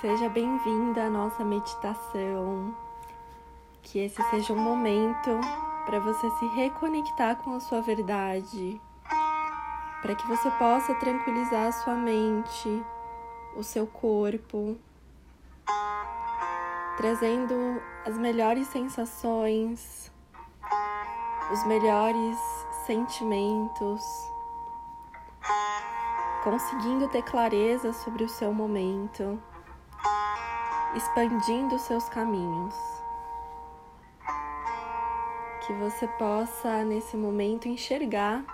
Seja bem-vinda à nossa meditação. Que esse seja um momento para você se reconectar com a sua verdade, para que você possa tranquilizar a sua mente, o seu corpo, trazendo as melhores sensações, os melhores sentimentos, conseguindo ter clareza sobre o seu momento expandindo seus caminhos. Que você possa, nesse momento, enxergar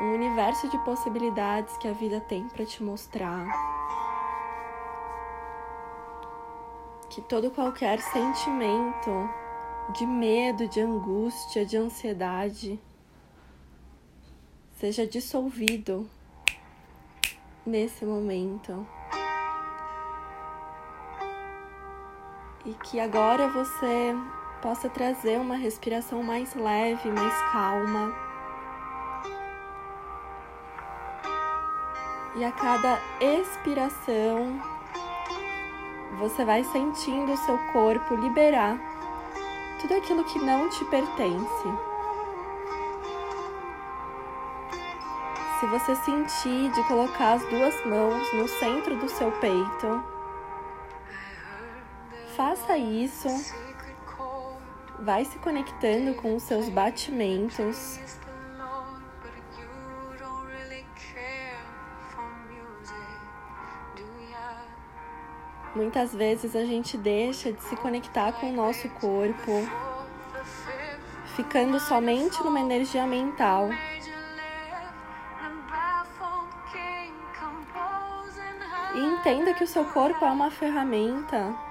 um universo de possibilidades que a vida tem para te mostrar. Que todo qualquer sentimento de medo, de angústia, de ansiedade seja dissolvido nesse momento. E que agora você possa trazer uma respiração mais leve, mais calma. E a cada expiração, você vai sentindo o seu corpo liberar tudo aquilo que não te pertence. Se você sentir de colocar as duas mãos no centro do seu peito, faça isso. Vai se conectando com os seus batimentos. Muitas vezes a gente deixa de se conectar com o nosso corpo, ficando somente numa energia mental. E entenda que o seu corpo é uma ferramenta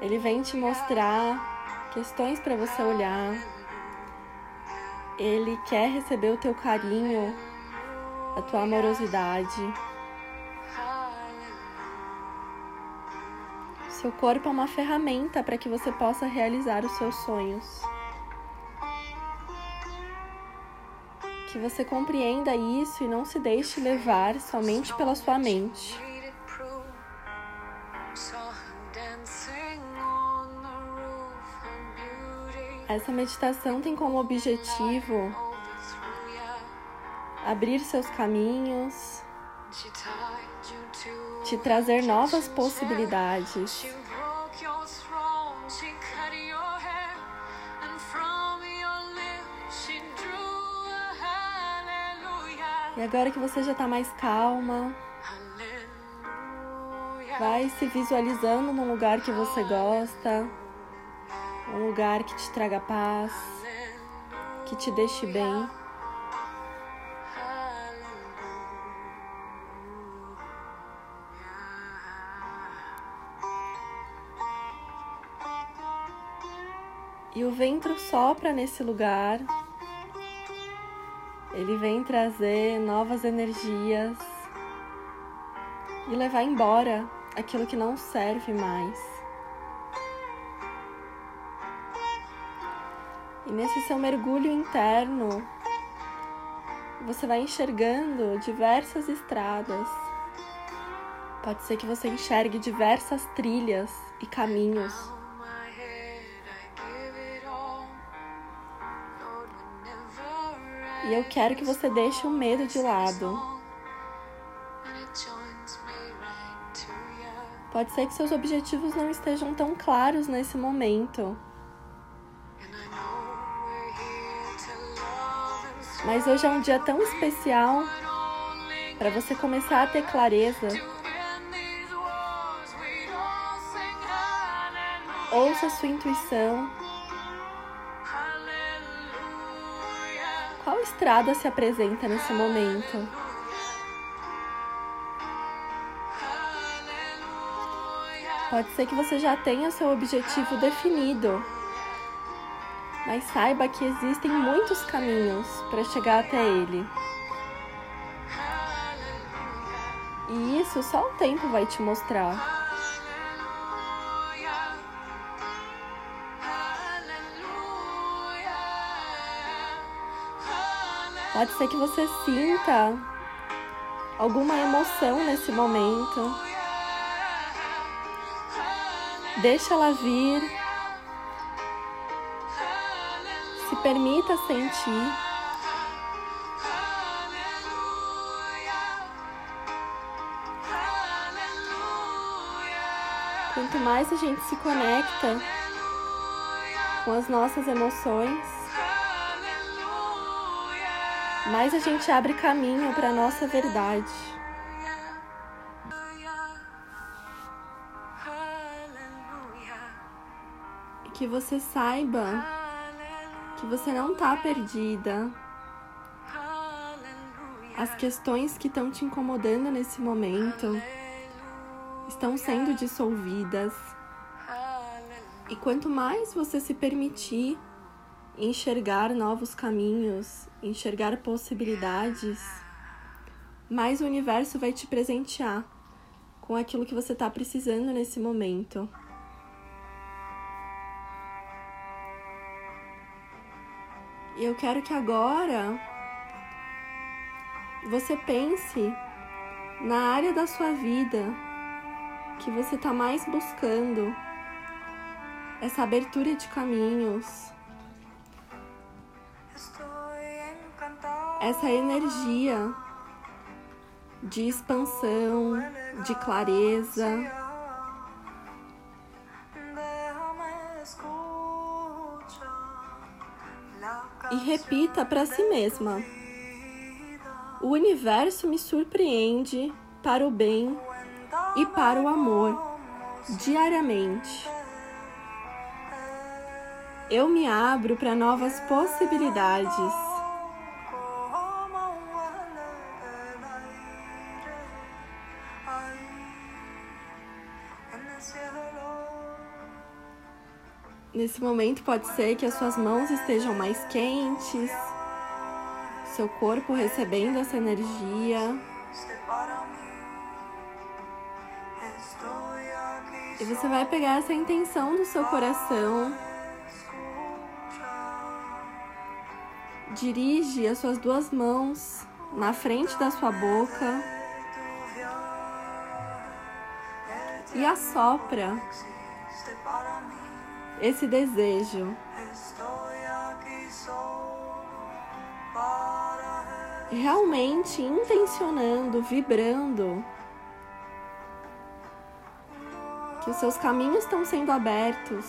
ele vem te mostrar questões para você olhar. Ele quer receber o teu carinho, a tua amorosidade. Seu corpo é uma ferramenta para que você possa realizar os seus sonhos. Que você compreenda isso e não se deixe levar somente pela sua mente. Essa meditação tem como objetivo abrir seus caminhos, te trazer novas possibilidades. E agora que você já está mais calma, vai se visualizando num lugar que você gosta um lugar que te traga paz, que te deixe bem. E o vento sopra nesse lugar, ele vem trazer novas energias e levar embora aquilo que não serve mais. E nesse seu mergulho interno, você vai enxergando diversas estradas. Pode ser que você enxergue diversas trilhas e caminhos. E eu quero que você deixe o medo de lado. Pode ser que seus objetivos não estejam tão claros nesse momento. Mas hoje é um dia tão especial para você começar a ter clareza. Ouça a sua intuição. Qual estrada se apresenta nesse momento? Pode ser que você já tenha seu objetivo definido mas saiba que existem muitos caminhos para chegar até ele. E isso só o tempo vai te mostrar. Pode ser que você sinta alguma emoção nesse momento. Deixa ela vir. Se permita sentir. Quanto mais a gente se conecta com as nossas emoções, mais a gente abre caminho para a nossa verdade. Que você saiba que você não está perdida. As questões que estão te incomodando nesse momento estão sendo dissolvidas. E quanto mais você se permitir enxergar novos caminhos, enxergar possibilidades, mais o universo vai te presentear com aquilo que você está precisando nesse momento. E eu quero que agora você pense na área da sua vida que você está mais buscando essa abertura de caminhos, essa energia de expansão, de clareza. E repita para si mesma: O universo me surpreende para o bem e para o amor diariamente. Eu me abro para novas possibilidades. Nesse momento pode ser que as suas mãos estejam mais quentes, seu corpo recebendo essa energia. E você vai pegar essa intenção do seu coração. Dirige as suas duas mãos na frente da sua boca e assopra esse desejo. Realmente intencionando, vibrando que os seus caminhos estão sendo abertos,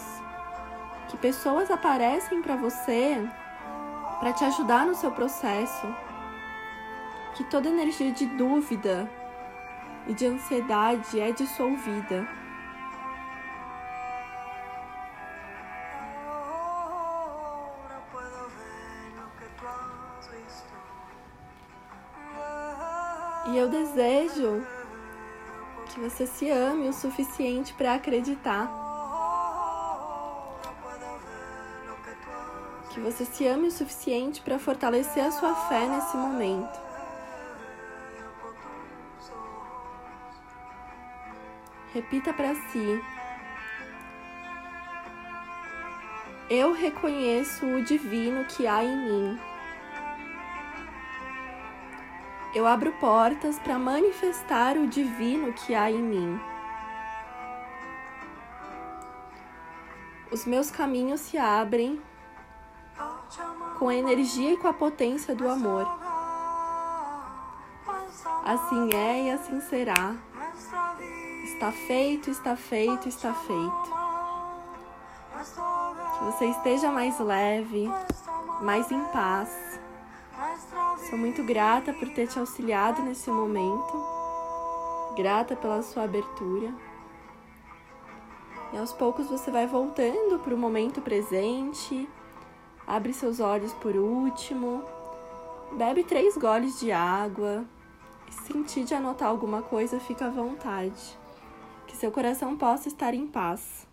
que pessoas aparecem para você para te ajudar no seu processo, que toda energia de dúvida e de ansiedade é dissolvida. E eu desejo que você se ame o suficiente para acreditar. Que você se ame o suficiente para fortalecer a sua fé nesse momento. Repita para si. Eu reconheço o divino que há em mim. Eu abro portas para manifestar o divino que há em mim. Os meus caminhos se abrem com a energia e com a potência do amor. Assim é e assim será. Está feito, está feito, está feito. Que você esteja mais leve, mais em paz Sou muito grata por ter te auxiliado nesse momento, grata pela sua abertura. E aos poucos você vai voltando para o momento presente, abre seus olhos por último, bebe três goles de água. E se sentir de anotar alguma coisa, fica à vontade. Que seu coração possa estar em paz.